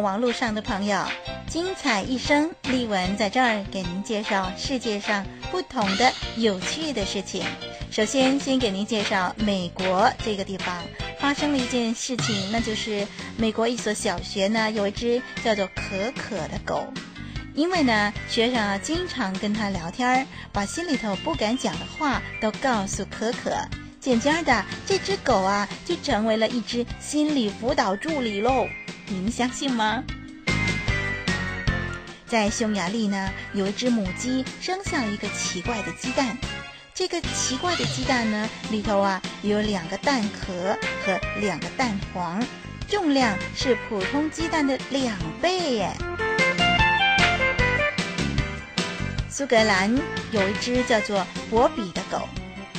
网络上的朋友，精彩一生，丽文在这儿给您介绍世界上不同的有趣的事情。首先，先给您介绍美国这个地方发生了一件事情，那就是美国一所小学呢，有一只叫做可可的狗。因为呢，学生啊经常跟他聊天，把心里头不敢讲的话都告诉可可，渐渐的，这只狗啊就成为了一只心理辅导助理喽。您相信吗？在匈牙利呢，有一只母鸡生下了一个奇怪的鸡蛋。这个奇怪的鸡蛋呢，里头啊有两个蛋壳和两个蛋黄，重量是普通鸡蛋的两倍耶。苏格兰有一只叫做博比的狗，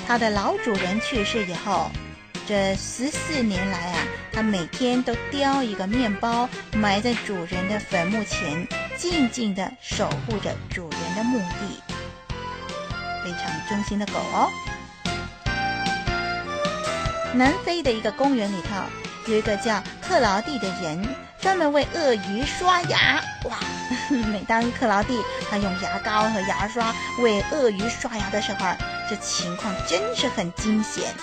它的老主人去世以后。这十四年来啊，他每天都叼一个面包埋在主人的坟墓前，静静地守护着主人的墓地。非常忠心的狗哦。南非的一个公园里头，有一个叫克劳蒂的人，专门为鳄鱼刷牙。哇，每当克劳蒂他用牙膏和牙刷为鳄鱼刷牙的时候，这情况真是很惊险。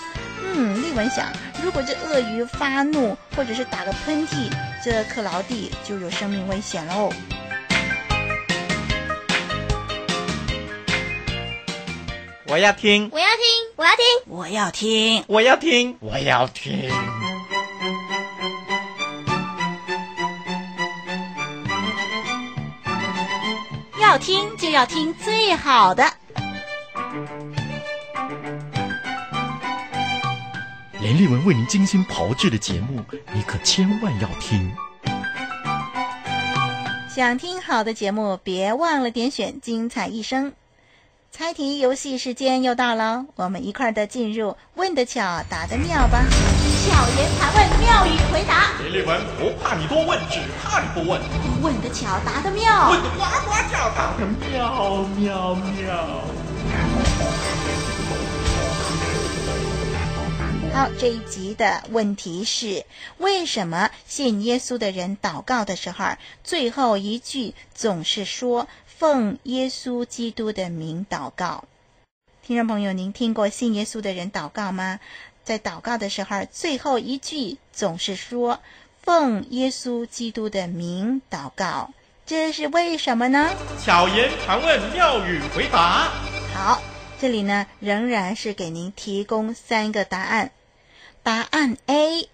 嗯，丽文想，如果这鳄鱼发怒，或者是打个喷嚏，这克劳蒂就有生命危险喽。我要听，我要听，我要听，我要听，我要听，我要听。要听就要听最好的。连丽文为您精心炮制的节目，你可千万要听。想听好的节目，别忘了点选精彩一生。猜题游戏时间又到了，我们一块儿的进入问得巧，答得妙吧。巧言盘问，妙语回答。连丽文不怕你多问，只怕你不问。问得巧，答得妙。问得呱呱叫，答得妙妙妙。好，这一集的问题是：为什么信耶稣的人祷告的时候，最后一句总是说“奉耶稣基督的名祷告”？听众朋友，您听过信耶稣的人祷告吗？在祷告的时候，最后一句总是说“奉耶稣基督的名祷告”，这是为什么呢？巧言常问，妙语回答。好，这里呢仍然是给您提供三个答案。答案 A，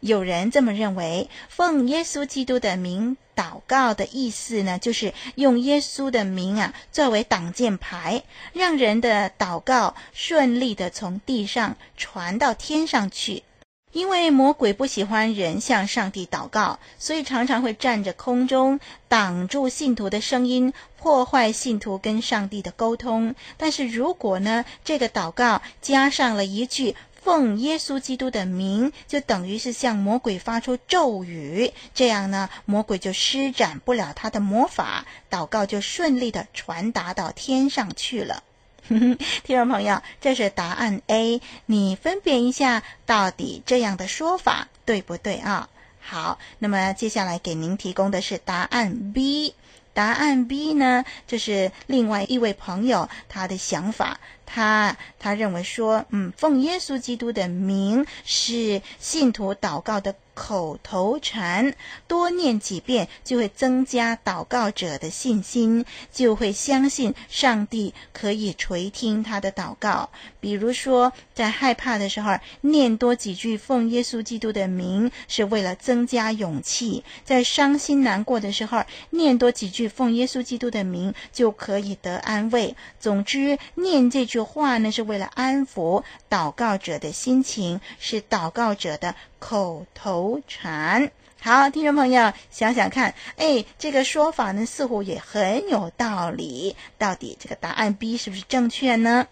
有人这么认为，奉耶稣基督的名祷告的意思呢，就是用耶稣的名啊作为挡箭牌，让人的祷告顺利的从地上传到天上去。因为魔鬼不喜欢人向上帝祷告，所以常常会站着空中挡住信徒的声音，破坏信徒跟上帝的沟通。但是如果呢，这个祷告加上了一句，奉耶稣基督的名，就等于是向魔鬼发出咒语，这样呢，魔鬼就施展不了他的魔法，祷告就顺利的传达到天上去了。听众朋友，这是答案 A，你分辨一下，到底这样的说法对不对啊？好，那么接下来给您提供的是答案 B。答案 B 呢，就是另外一位朋友他的想法。他他认为说，嗯，奉耶稣基督的名是信徒祷告的口头禅，多念几遍就会增加祷告者的信心，就会相信上帝可以垂听他的祷告。比如说，在害怕的时候，念多几句奉耶稣基督的名，是为了增加勇气；在伤心难过的时候，念多几句奉耶稣基督的名，就可以得安慰。总之，念这句这句话呢，是为了安抚祷告者的心情，是祷告者的。口头禅，好，听众朋友想想看，哎，这个说法呢，似乎也很有道理。到底这个答案 B 是不是正确呢？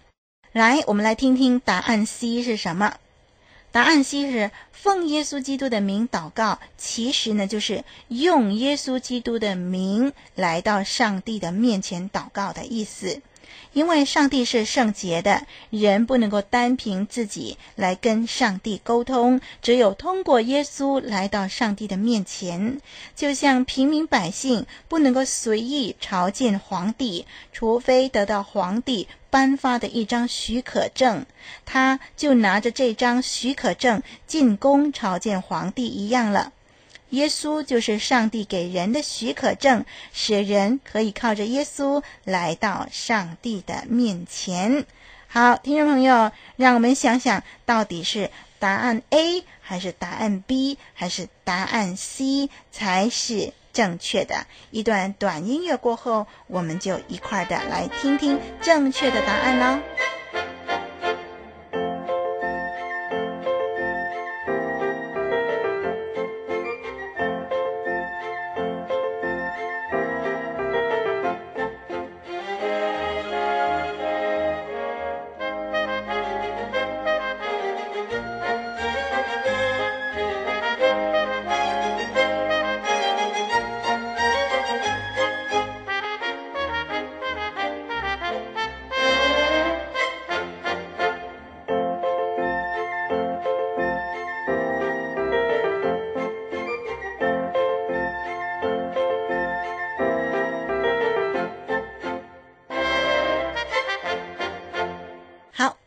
来，我们来听听答案 C 是什么。答案 C 是奉耶稣基督的名祷告，其实呢，就是用耶稣基督的名来到上帝的面前祷告的意思。因为上帝是圣洁的，人不能够单凭自己来跟上帝沟通，只有通过耶稣来到上帝的面前。就像平民百姓不能够随意朝见皇帝，除非得到皇帝颁发的一张许可证，他就拿着这张许可证进宫朝见皇帝一样了。耶稣就是上帝给人的许可证，使人可以靠着耶稣来到上帝的面前。好，听众朋友，让我们想想到底是答案 A 还是答案 B 还是答案 C 才是正确的。一段短音乐过后，我们就一块儿的来听听正确的答案喽。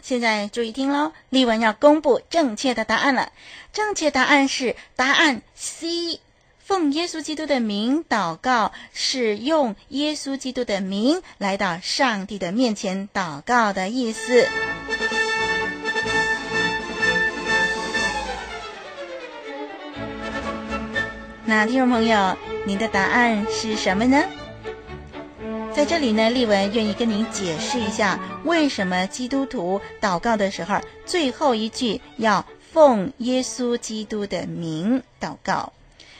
现在注意听喽，丽文要公布正确的答案了。正确答案是答案 C，奉耶稣基督的名祷告，是用耶稣基督的名来到上帝的面前祷告的意思。那听众朋友，您的答案是什么呢？在这里呢，丽文愿意跟您解释一下，为什么基督徒祷告的时候，最后一句要奉耶稣基督的名祷告。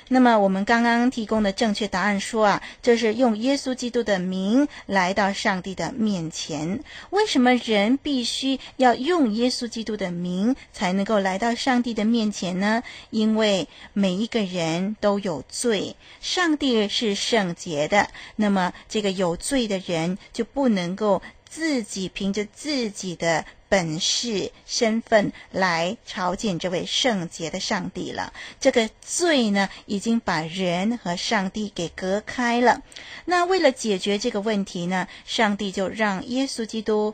那么我们刚刚提供的正确答案说啊，这是用耶稣基督的名来到上帝的面前。为什么人必须要用耶稣基督的名才能够来到上帝的面前呢？因为每一个人都有罪，上帝是圣洁的，那么这个有罪的人就不能够自己凭着自己的。本事身份来朝见这位圣洁的上帝了。这个罪呢，已经把人和上帝给隔开了。那为了解决这个问题呢，上帝就让耶稣基督。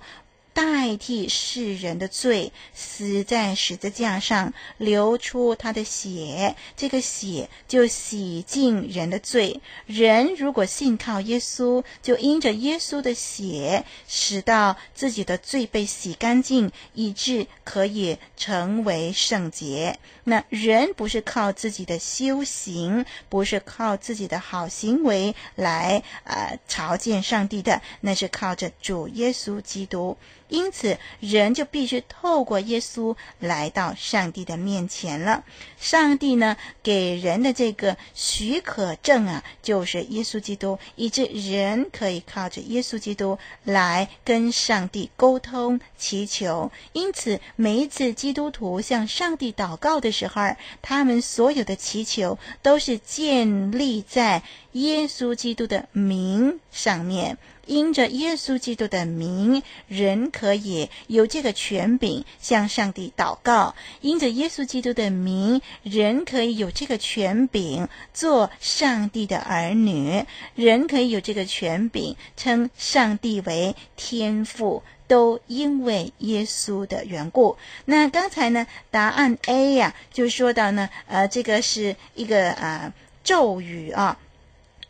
代替世人的罪，死在十字架上，流出他的血，这个血就洗净人的罪。人如果信靠耶稣，就因着耶稣的血，使到自己的罪被洗干净，以致可以成为圣洁。那人不是靠自己的修行，不是靠自己的好行为来呃朝见上帝的，那是靠着主耶稣基督。因此，人就必须透过耶稣来到上帝的面前了。上帝呢，给人的这个许可证啊，就是耶稣基督，以致人可以靠着耶稣基督来跟上帝沟通、祈求。因此，每一次基督徒向上帝祷告的时候，他们所有的祈求都是建立在耶稣基督的名上面。因着耶稣基督的名，人可以有这个权柄向上帝祷告；因着耶稣基督的名，人可以有这个权柄做上帝的儿女，人可以有这个权柄称上帝为天父。都因为耶稣的缘故。那刚才呢，答案 A 呀、啊，就说到呢，呃，这个是一个呃咒语啊，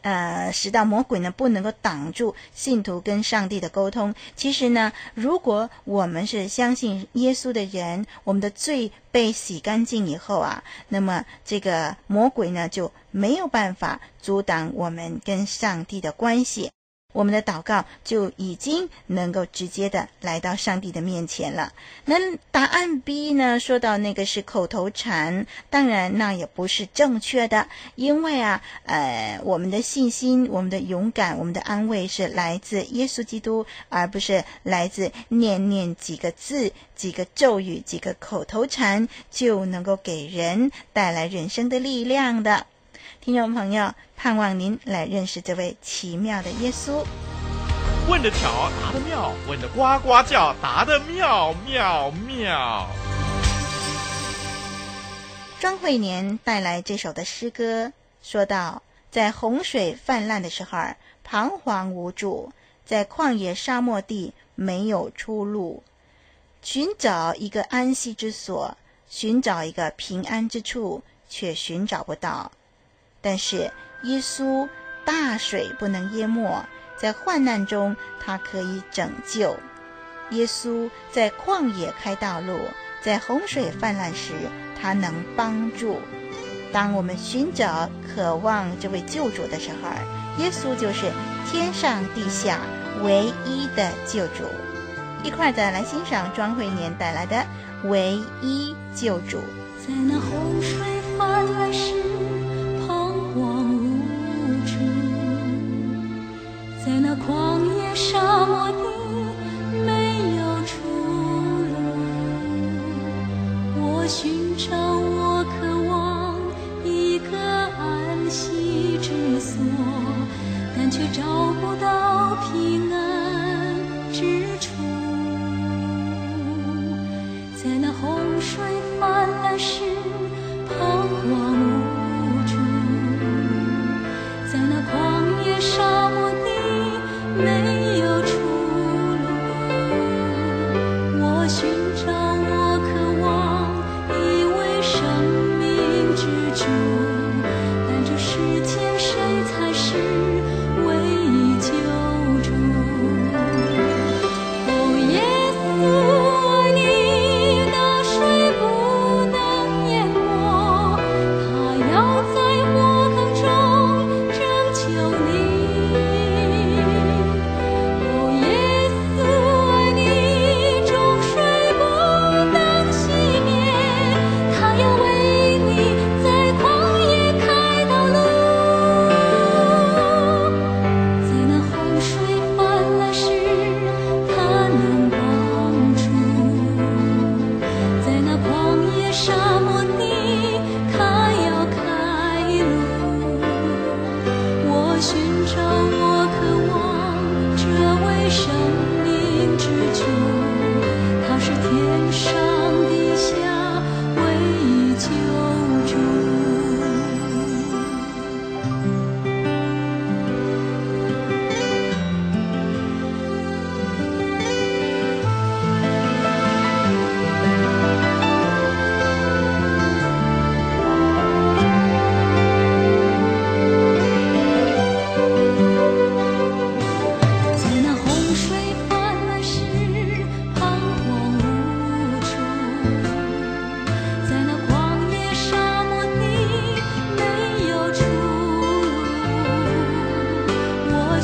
呃，使到魔鬼呢不能够挡住信徒跟上帝的沟通。其实呢，如果我们是相信耶稣的人，我们的罪被洗干净以后啊，那么这个魔鬼呢就没有办法阻挡我们跟上帝的关系。我们的祷告就已经能够直接的来到上帝的面前了。那答案 B 呢？说到那个是口头禅，当然那也不是正确的，因为啊，呃，我们的信心、我们的勇敢、我们的安慰是来自耶稣基督，而不是来自念念几个字、几个咒语、几个口头禅就能够给人带来人生的力量的。听众朋友，盼望您来认识这位奇妙的耶稣。问得巧，答得妙；问得呱呱叫，答得妙妙妙。庄惠年带来这首的诗歌，说道：在洪水泛滥的时候，彷徨无助；在旷野沙漠地，没有出路，寻找一个安息之所，寻找一个平安之处，却寻找不到。但是耶稣大水不能淹没，在患难中他可以拯救。耶稣在旷野开道路，在洪水泛滥时他能帮助。当我们寻找、渴望这位救主的时候，耶稣就是天上地下唯一的救主。一块的来欣赏庄惠年带来的《唯一救主》。在那洪水泛滥时。沙漠地，没有出路。我寻找，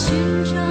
寻找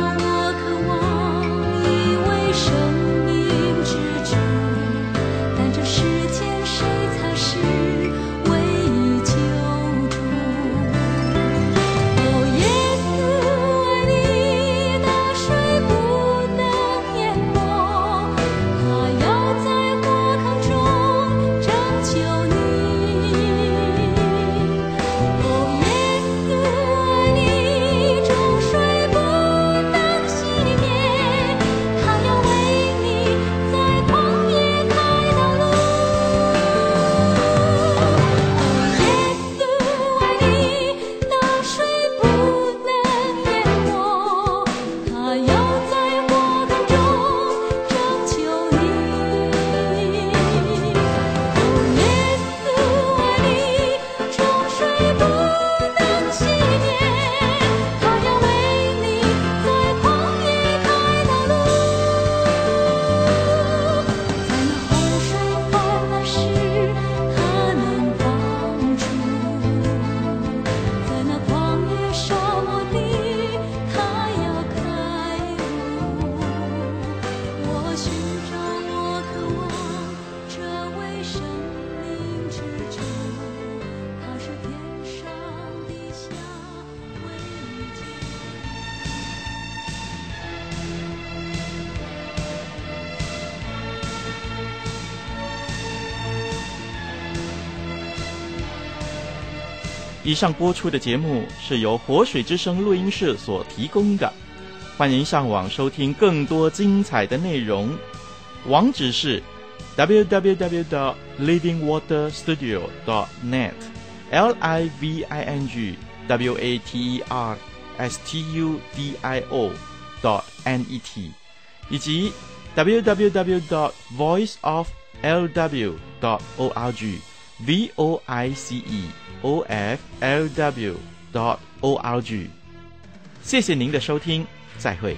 以上播出的节目是由活水之声录音室所提供的，欢迎上网收听更多精彩的内容，网址是 www 的 livingwater studio dot net livingwater s t u d i o dot n e t，以及 www.dot voiceoflw.dot org。v o i c e o f l w dot o r g，谢谢您的收听，再会。